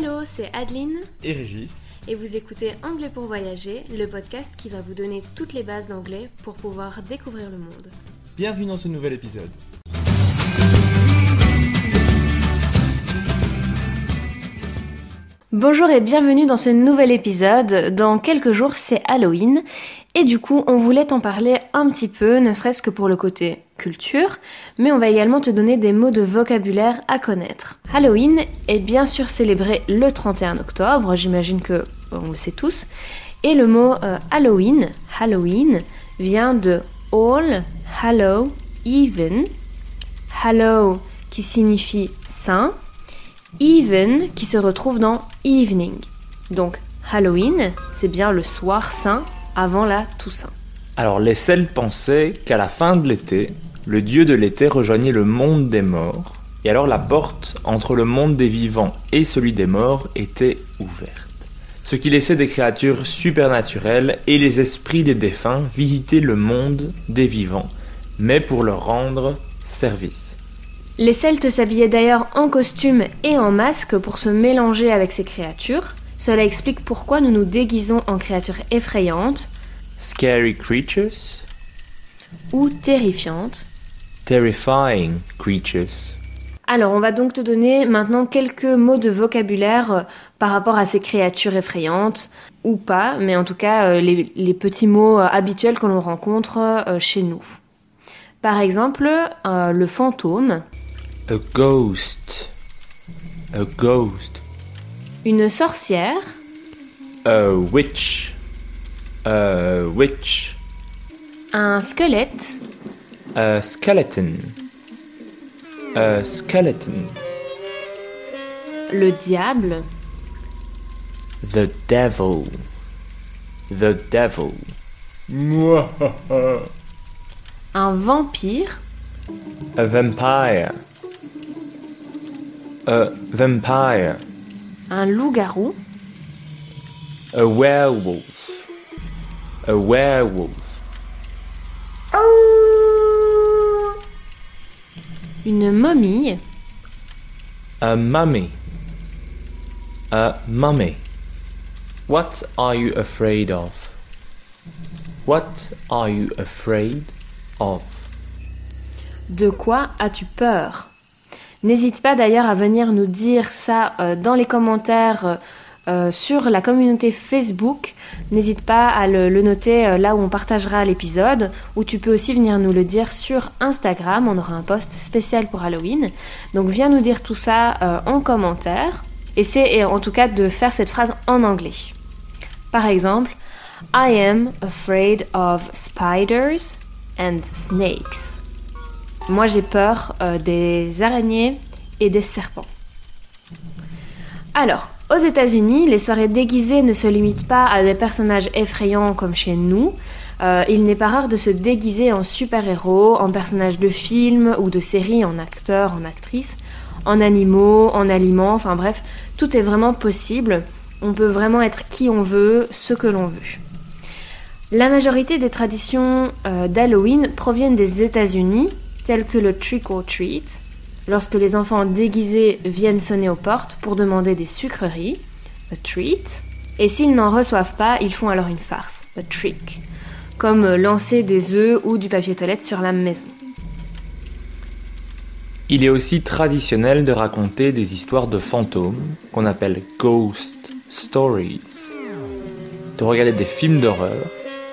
Hello, c'est Adeline et Régis. et vous écoutez Anglais pour voyager, le podcast qui va vous donner toutes les bases d'anglais pour pouvoir découvrir le monde. Bienvenue dans ce nouvel épisode. Bonjour et bienvenue dans ce nouvel épisode. Dans quelques jours, c'est Halloween et du coup, on voulait t'en parler un petit peu, ne serait-ce que pour le côté culture, mais on va également te donner des mots de vocabulaire à connaître. Halloween est bien sûr célébré le 31 octobre, j'imagine que on le sait tous, et le mot euh, Halloween, Halloween, vient de All Hallow Even, Hallow qui signifie saint, even qui se retrouve dans evening. Donc Halloween, c'est bien le soir saint avant la Toussaint. Alors les Celtes pensaient qu'à la fin de l'été, le dieu de l'été rejoignait le monde des morts, et alors la porte entre le monde des vivants et celui des morts était ouverte. Ce qui laissait des créatures supernaturelles et les esprits des défunts visiter le monde des vivants, mais pour leur rendre service. Les Celtes s'habillaient d'ailleurs en costume et en masque pour se mélanger avec ces créatures. Cela explique pourquoi nous nous déguisons en créatures effrayantes Scary creatures, ou terrifiantes. Terrifying creatures. Alors, on va donc te donner maintenant quelques mots de vocabulaire euh, par rapport à ces créatures effrayantes, ou pas, mais en tout cas euh, les, les petits mots euh, habituels que l'on rencontre chez nous. Par exemple, euh, le fantôme, A ghost, a ghost, une sorcière, a witch, a witch, un squelette, a skeleton, a skeleton, le diable, the devil, the devil. un vampire, A vampire. A vampire. un loup-garou, A werewolf. A werewolf. Une momie, A mummy. A mummy. What are you afraid of? What are you afraid of? De quoi as-tu peur? N'hésite pas d'ailleurs à venir nous dire ça euh, dans les commentaires euh, sur la communauté Facebook. N'hésite pas à le, noter euh, là où on partagera l'épisode. Ou tu peux aussi venir nous le dire sur Instagram. On aura un post spécial pour Halloween. Donc viens nous dire tout ça euh, en commentaire. Essaie en tout cas de faire cette phrase en anglais. Par exemple, I am afraid of spiders and snakes. Moi, j'ai peur des araignées et des serpents. Alors, aux États-Unis, les soirées déguisées ne se limitent pas à des personnages effrayants comme chez nous. Euh, il n'est pas rare de se déguiser en super-héros, en personnages de films ou de séries, en acteurs, en actrices, en animaux, en aliments, enfin bref, tout est vraiment possible. On peut vraiment être qui on veut, ce que l'on veut. La majorité des traditions euh, d'Halloween proviennent des États-Unis, telles que le trick or treat, lorsque les enfants déguisés viennent sonner aux portes pour demander des sucreries, a treat, et s'ils n'en reçoivent pas, ils font alors une farce, a trick, comme lancer des œufs ou du papier toilette sur la maison. Il est aussi traditionnel de raconter des histoires de fantômes, qu'on appelle ghost stories, de regarder des films d'horreur,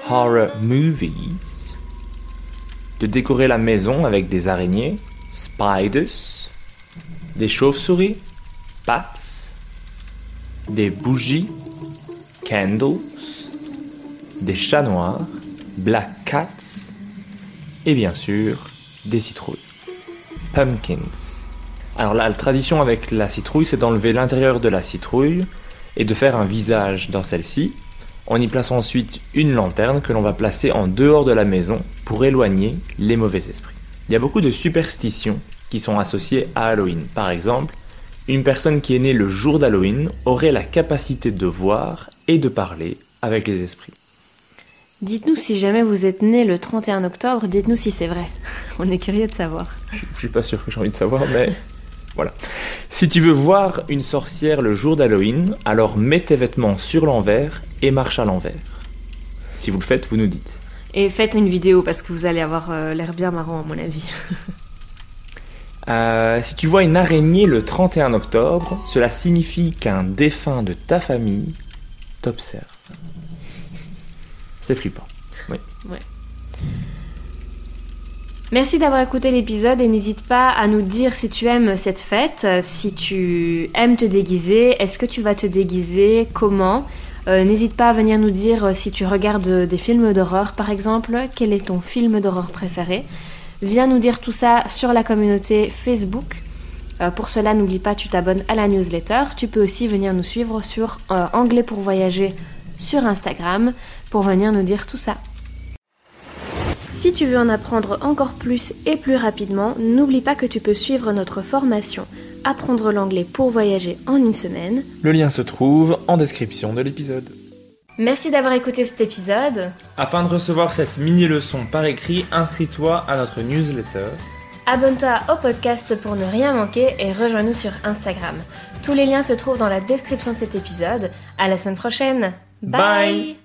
horror movies, de décorer la maison avec des araignées, spiders, des chauves-souris, bats, des bougies, candles, des chats noirs, black cats, et bien sûr des citrouilles, pumpkins. Alors là, la tradition avec la citrouille, c'est d'enlever l'intérieur de la citrouille et de faire un visage dans celle-ci. On y place ensuite une lanterne que l'on va placer en dehors de la maison pour éloigner les mauvais esprits. Il y a beaucoup de superstitions qui sont associées à Halloween. Par exemple, une personne qui est née le jour d'Halloween aurait la capacité de voir et de parler avec les esprits. Dites-nous si jamais vous êtes né le 31 octobre, dites-nous si c'est vrai. On est curieux de savoir. Je suis pas sûr que j'ai envie de savoir, mais voilà. Si tu veux voir une sorcière le jour d'Halloween, alors mets tes vêtements sur l'envers et marche à l'envers. Si vous le faites, vous nous dites. Et faites une vidéo parce que vous allez avoir euh, l'air bien marrant à mon avis. Euh, si tu vois une araignée le 31 octobre, cela signifie qu'un défunt de ta famille t'observe. C'est flippant. Oui. Ouais. Merci d'avoir écouté l'épisode et n'hésite pas à nous dire si tu aimes cette fête, si tu aimes te déguiser, est-ce que tu vas te déguiser, comment. Euh, n'hésite pas à venir nous dire euh, si tu regardes des films d'horreur par exemple, quel est ton film d'horreur préféré. Viens nous dire tout ça sur la communauté Facebook. pour cela, n'oublie pas, tu t'abonnes à la newsletter. Tu peux aussi venir nous suivre sur Anglais pour voyager sur Instagram pour venir nous dire tout ça. Si tu veux en apprendre encore plus et plus rapidement, n'oublie pas que tu peux suivre notre formation Apprendre l'anglais pour voyager en une semaine. Le lien se trouve en description de l'épisode. Merci d'avoir écouté cet épisode. Afin de recevoir cette mini-leçon par écrit, inscris-toi à notre newsletter. Abonne-toi au podcast pour ne rien manquer et rejoins-nous sur Instagram. Tous les liens se trouvent dans la description de cet épisode. À la semaine prochaine. Bye.